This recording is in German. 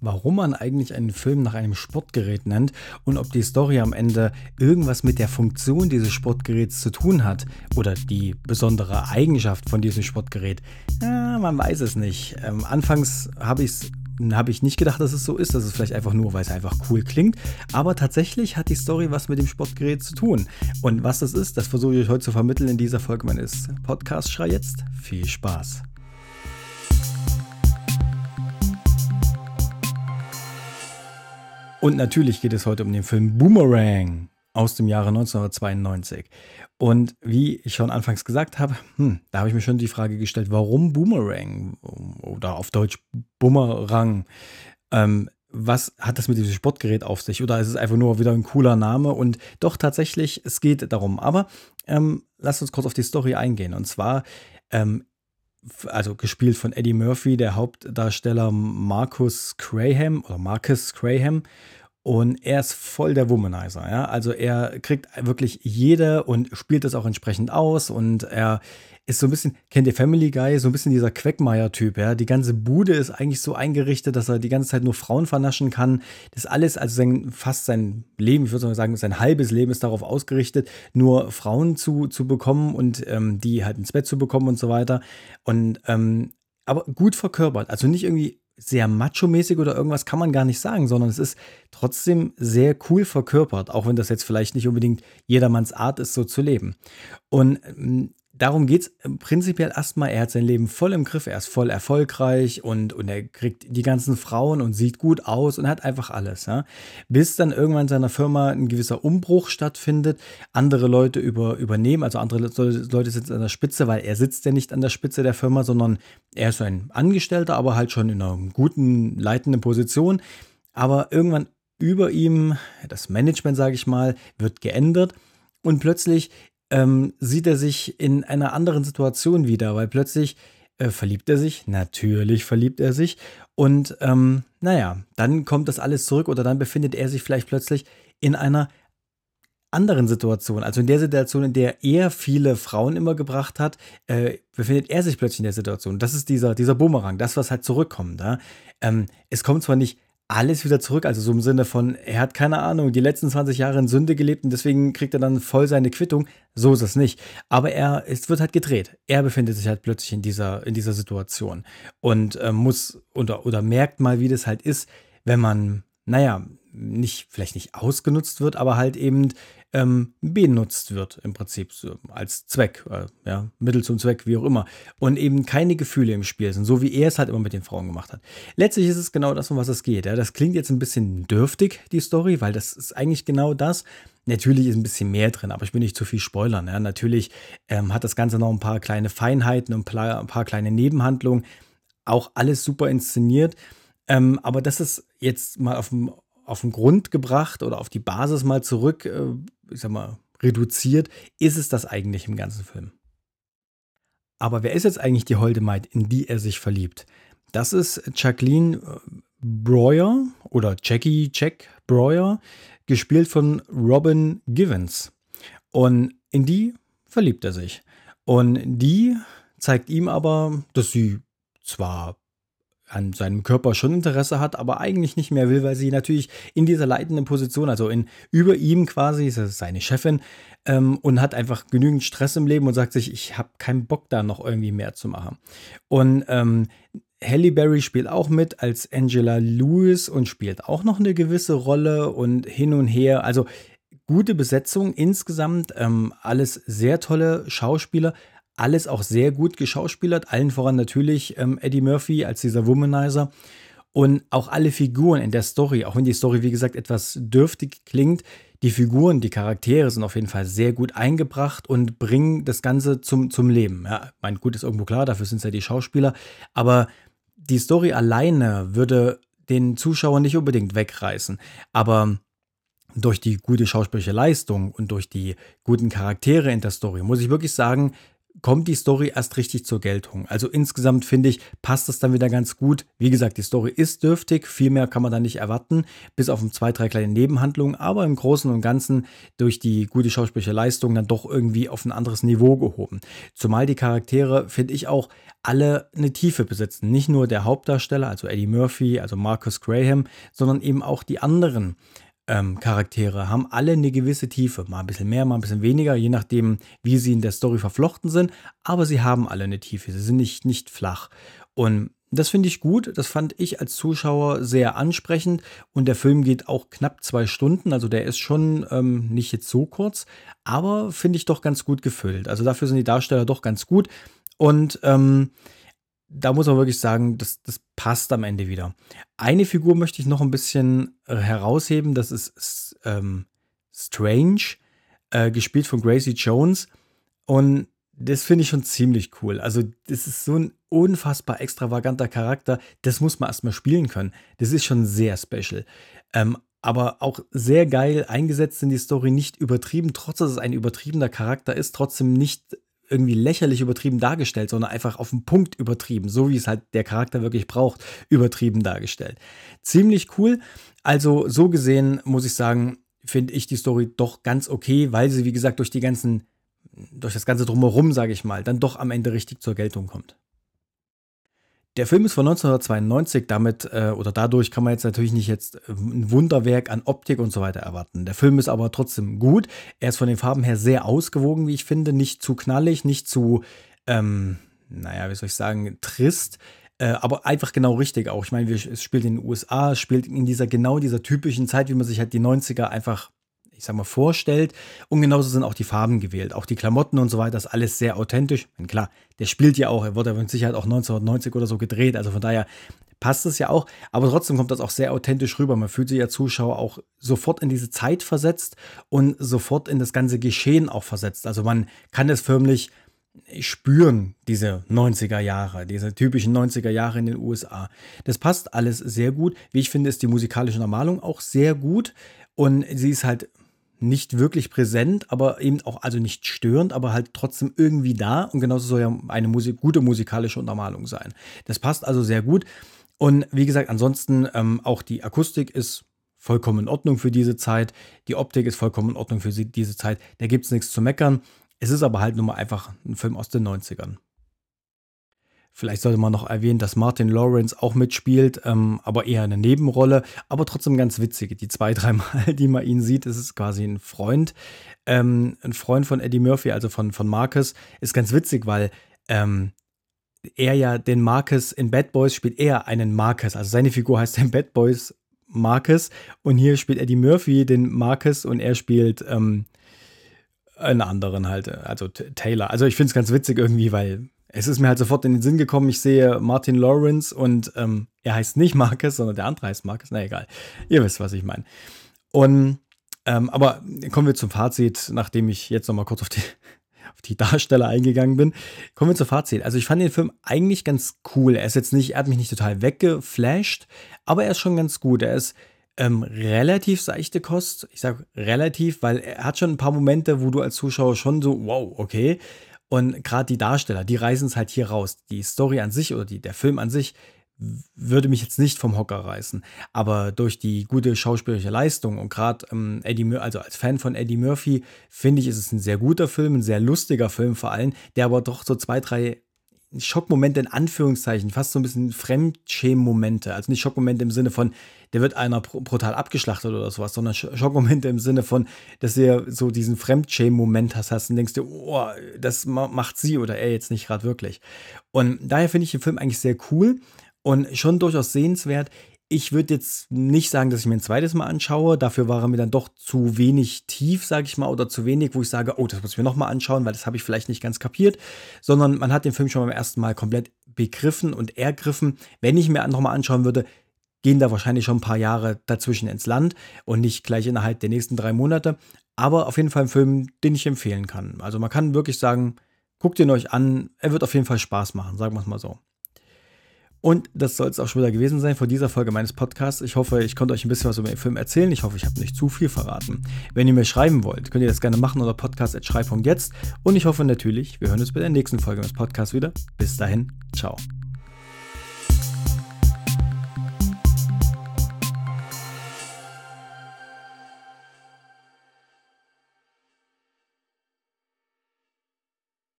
warum man eigentlich einen Film nach einem Sportgerät nennt und ob die Story am Ende irgendwas mit der Funktion dieses Sportgeräts zu tun hat oder die besondere Eigenschaft von diesem Sportgerät. Ja, man weiß es nicht. Ähm, anfangs habe ich es habe ich nicht gedacht, dass es so ist. Das ist vielleicht einfach nur, weil es einfach cool klingt. Aber tatsächlich hat die Story was mit dem Sportgerät zu tun. Und was das ist, das versuche ich euch heute zu vermitteln in dieser Folge meines Podcasts. Schrei jetzt. Viel Spaß. Und natürlich geht es heute um den Film Boomerang aus dem Jahre 1992. Und wie ich schon anfangs gesagt habe, hm, da habe ich mir schon die Frage gestellt, warum Boomerang oder auf Deutsch Bumerang? Ähm, was hat das mit diesem Sportgerät auf sich? Oder ist es einfach nur wieder ein cooler Name? Und doch tatsächlich, es geht darum. Aber ähm, lasst uns kurz auf die Story eingehen. Und zwar ähm, also gespielt von Eddie Murphy, der Hauptdarsteller Marcus Graham oder Marcus Graham. Und er ist voll der Womanizer, ja. Also er kriegt wirklich jede und spielt das auch entsprechend aus. Und er ist so ein bisschen, kennt ihr Family Guy, so ein bisschen dieser Queckmeier-Typ, ja. Die ganze Bude ist eigentlich so eingerichtet, dass er die ganze Zeit nur Frauen vernaschen kann. Das alles, also sein, fast sein Leben, ich würde sagen, sein halbes Leben ist darauf ausgerichtet, nur Frauen zu, zu bekommen und ähm, die halt ins Bett zu bekommen und so weiter. Und ähm, aber gut verkörpert. Also nicht irgendwie sehr macho-mäßig oder irgendwas kann man gar nicht sagen, sondern es ist trotzdem sehr cool verkörpert, auch wenn das jetzt vielleicht nicht unbedingt jedermanns Art ist, so zu leben. Und ähm, darum geht es prinzipiell erstmal, er hat sein Leben voll im Griff, er ist voll erfolgreich und, und er kriegt die ganzen Frauen und sieht gut aus und hat einfach alles. Ja? Bis dann irgendwann in seiner Firma ein gewisser Umbruch stattfindet, andere Leute über, übernehmen, also andere Leute sitzen an der Spitze, weil er sitzt ja nicht an der Spitze der Firma, sondern er ist ein Angestellter, aber halt schon in einer guten, leitenden Position. Aber irgendwann über ihm, das Management, sage ich mal, wird geändert und plötzlich ähm, sieht er sich in einer anderen Situation wieder, weil plötzlich äh, verliebt er sich, natürlich verliebt er sich und ähm, naja, dann kommt das alles zurück oder dann befindet er sich vielleicht plötzlich in einer anderen Situation, also in der Situation, in der er viele Frauen immer gebracht hat, äh, befindet er sich plötzlich in der Situation. Das ist dieser, dieser Bumerang, das, was halt zurückkommt. Ja? Ähm, es kommt zwar nicht alles wieder zurück. Also so im Sinne von, er hat keine Ahnung, die letzten 20 Jahre in Sünde gelebt und deswegen kriegt er dann voll seine Quittung. So ist es nicht. Aber er, es wird halt gedreht. Er befindet sich halt plötzlich in dieser, in dieser Situation und äh, muss oder, oder merkt mal, wie das halt ist, wenn man, naja, nicht, vielleicht nicht ausgenutzt wird, aber halt eben ähm, benutzt wird im Prinzip als Zweck, äh, ja, Mittel zum Zweck, wie auch immer. Und eben keine Gefühle im Spiel sind, so wie er es halt immer mit den Frauen gemacht hat. Letztlich ist es genau das, um was es geht. Ja. Das klingt jetzt ein bisschen dürftig, die Story, weil das ist eigentlich genau das. Natürlich ist ein bisschen mehr drin, aber ich will nicht zu viel spoilern. Ja. Natürlich ähm, hat das Ganze noch ein paar kleine Feinheiten und ein paar kleine Nebenhandlungen. Auch alles super inszeniert. Ähm, aber das ist jetzt mal auf dem auf den Grund gebracht oder auf die Basis mal zurück, äh, ich sag mal, reduziert, ist es das eigentlich im ganzen Film. Aber wer ist jetzt eigentlich die holde Maid, in die er sich verliebt? Das ist Jacqueline äh, Breuer oder Jackie Jack Breuer, gespielt von Robin Givens. Und in die verliebt er sich. Und die zeigt ihm aber, dass sie zwar an seinem Körper schon Interesse hat, aber eigentlich nicht mehr will, weil sie natürlich in dieser leitenden Position, also in über ihm quasi, ist seine Chefin, ähm, und hat einfach genügend Stress im Leben und sagt sich, ich habe keinen Bock da noch irgendwie mehr zu machen. Und ähm, Halle Berry spielt auch mit als Angela Lewis und spielt auch noch eine gewisse Rolle und hin und her. Also gute Besetzung insgesamt, ähm, alles sehr tolle Schauspieler, alles auch sehr gut geschauspielert, allen voran natürlich ähm, Eddie Murphy als dieser Womanizer. Und auch alle Figuren in der Story, auch wenn die Story, wie gesagt, etwas dürftig klingt, die Figuren, die Charaktere sind auf jeden Fall sehr gut eingebracht und bringen das Ganze zum, zum Leben. Ja, mein Gut ist irgendwo klar, dafür sind es ja die Schauspieler. Aber die Story alleine würde den Zuschauer nicht unbedingt wegreißen. Aber durch die gute schauspielerische Leistung und durch die guten Charaktere in der Story muss ich wirklich sagen, kommt die Story erst richtig zur Geltung. Also insgesamt finde ich, passt das dann wieder ganz gut. Wie gesagt, die Story ist dürftig, viel mehr kann man da nicht erwarten, bis auf ein zwei, drei kleine Nebenhandlungen, aber im Großen und Ganzen durch die gute schauspielerische Leistung dann doch irgendwie auf ein anderes Niveau gehoben. Zumal die Charaktere, finde ich auch, alle eine Tiefe besitzen. Nicht nur der Hauptdarsteller, also Eddie Murphy, also Marcus Graham, sondern eben auch die anderen ähm, Charaktere haben alle eine gewisse Tiefe. Mal ein bisschen mehr, mal ein bisschen weniger, je nachdem, wie sie in der Story verflochten sind. Aber sie haben alle eine Tiefe. Sie sind nicht, nicht flach. Und das finde ich gut. Das fand ich als Zuschauer sehr ansprechend. Und der Film geht auch knapp zwei Stunden. Also der ist schon ähm, nicht jetzt so kurz, aber finde ich doch ganz gut gefüllt. Also dafür sind die Darsteller doch ganz gut. Und ähm, da muss man wirklich sagen, das, das passt am Ende wieder. Eine Figur möchte ich noch ein bisschen äh, herausheben, das ist ähm, Strange, äh, gespielt von Gracie Jones. Und das finde ich schon ziemlich cool. Also, das ist so ein unfassbar extravaganter Charakter. Das muss man erstmal spielen können. Das ist schon sehr special. Ähm, aber auch sehr geil eingesetzt in die Story, nicht übertrieben, trotz dass es ein übertriebener Charakter ist, trotzdem nicht irgendwie lächerlich übertrieben dargestellt, sondern einfach auf den Punkt übertrieben, so wie es halt der Charakter wirklich braucht, übertrieben dargestellt. Ziemlich cool. Also so gesehen muss ich sagen, finde ich die Story doch ganz okay, weil sie wie gesagt durch die ganzen durch das ganze drumherum, sage ich mal, dann doch am Ende richtig zur Geltung kommt. Der Film ist von 1992, damit äh, oder dadurch kann man jetzt natürlich nicht jetzt äh, ein Wunderwerk an Optik und so weiter erwarten. Der Film ist aber trotzdem gut. Er ist von den Farben her sehr ausgewogen, wie ich finde. Nicht zu knallig, nicht zu, ähm, naja, wie soll ich sagen, trist. Äh, aber einfach genau richtig auch. Ich meine, es spielt in den USA, spielt in dieser genau dieser typischen Zeit, wie man sich halt die 90er einfach ich sag mal, vorstellt. Und genauso sind auch die Farben gewählt. Auch die Klamotten und so weiter, ist alles sehr authentisch. Und klar, der spielt ja auch, er wurde mit Sicherheit auch 1990 oder so gedreht. Also von daher passt es ja auch. Aber trotzdem kommt das auch sehr authentisch rüber. Man fühlt sich ja Zuschauer auch sofort in diese Zeit versetzt und sofort in das ganze Geschehen auch versetzt. Also man kann es förmlich spüren, diese 90er Jahre, diese typischen 90er Jahre in den USA. Das passt alles sehr gut. Wie ich finde, ist die musikalische Normalung auch sehr gut. Und sie ist halt nicht wirklich präsent, aber eben auch, also nicht störend, aber halt trotzdem irgendwie da. Und genauso soll ja eine Musik, gute musikalische Untermalung sein. Das passt also sehr gut. Und wie gesagt, ansonsten ähm, auch die Akustik ist vollkommen in Ordnung für diese Zeit. Die Optik ist vollkommen in Ordnung für diese Zeit. Da gibt es nichts zu meckern. Es ist aber halt nur mal einfach ein Film aus den 90ern. Vielleicht sollte man noch erwähnen, dass Martin Lawrence auch mitspielt, ähm, aber eher eine Nebenrolle, aber trotzdem ganz witzig. Die zwei, drei Mal, die man ihn sieht, ist es quasi ein Freund. Ähm, ein Freund von Eddie Murphy, also von, von Marcus, ist ganz witzig, weil ähm, er ja den Marcus in Bad Boys spielt, er einen Marcus. Also seine Figur heißt in Bad Boys Marcus und hier spielt Eddie Murphy den Marcus und er spielt ähm, einen anderen halt, also Taylor. Also ich finde es ganz witzig irgendwie, weil es ist mir halt sofort in den Sinn gekommen, ich sehe Martin Lawrence und ähm, er heißt nicht Marcus, sondern der andere heißt Marcus. Na egal, ihr wisst, was ich meine. Und, ähm, aber kommen wir zum Fazit, nachdem ich jetzt nochmal kurz auf die, auf die Darsteller eingegangen bin. Kommen wir zum Fazit. Also ich fand den Film eigentlich ganz cool. Er ist jetzt nicht, er hat mich nicht total weggeflasht, aber er ist schon ganz gut. Er ist ähm, relativ seichte Kost. Ich sage relativ, weil er hat schon ein paar Momente, wo du als Zuschauer schon so, wow, okay, und gerade die Darsteller, die reißen es halt hier raus. Die Story an sich oder die, der Film an sich würde mich jetzt nicht vom Hocker reißen. Aber durch die gute schauspielerische Leistung und gerade ähm, Eddie Murphy, also als Fan von Eddie Murphy, finde ich, ist es ein sehr guter Film, ein sehr lustiger Film vor allem, der aber doch so zwei, drei Schockmomente in Anführungszeichen, fast so ein bisschen Fremdschämen-Momente. Also nicht Schockmomente im Sinne von, der wird einer brutal abgeschlachtet oder sowas, sondern Schockmomente im Sinne von, dass du so diesen Fremdschämen-Moment hast, hast und denkst dir, oh, das macht sie oder er jetzt nicht gerade wirklich. Und daher finde ich den Film eigentlich sehr cool und schon durchaus sehenswert. Ich würde jetzt nicht sagen, dass ich mir ein zweites Mal anschaue. Dafür war er mir dann doch zu wenig tief, sage ich mal, oder zu wenig, wo ich sage, oh, das muss ich mir nochmal anschauen, weil das habe ich vielleicht nicht ganz kapiert. Sondern man hat den Film schon beim ersten Mal komplett begriffen und ergriffen. Wenn ich mir nochmal anschauen würde, gehen da wahrscheinlich schon ein paar Jahre dazwischen ins Land und nicht gleich innerhalb der nächsten drei Monate. Aber auf jeden Fall ein Film, den ich empfehlen kann. Also man kann wirklich sagen, guckt ihn euch an. Er wird auf jeden Fall Spaß machen, sagen wir es mal so. Und das soll es auch schon wieder gewesen sein vor dieser Folge meines Podcasts. Ich hoffe, ich konnte euch ein bisschen was über den Film erzählen. Ich hoffe, ich habe nicht zu viel verraten. Wenn ihr mir schreiben wollt, könnt ihr das gerne machen unter podcast.schrei.jetzt. Und ich hoffe natürlich, wir hören uns bei der nächsten Folge meines Podcasts wieder. Bis dahin, ciao.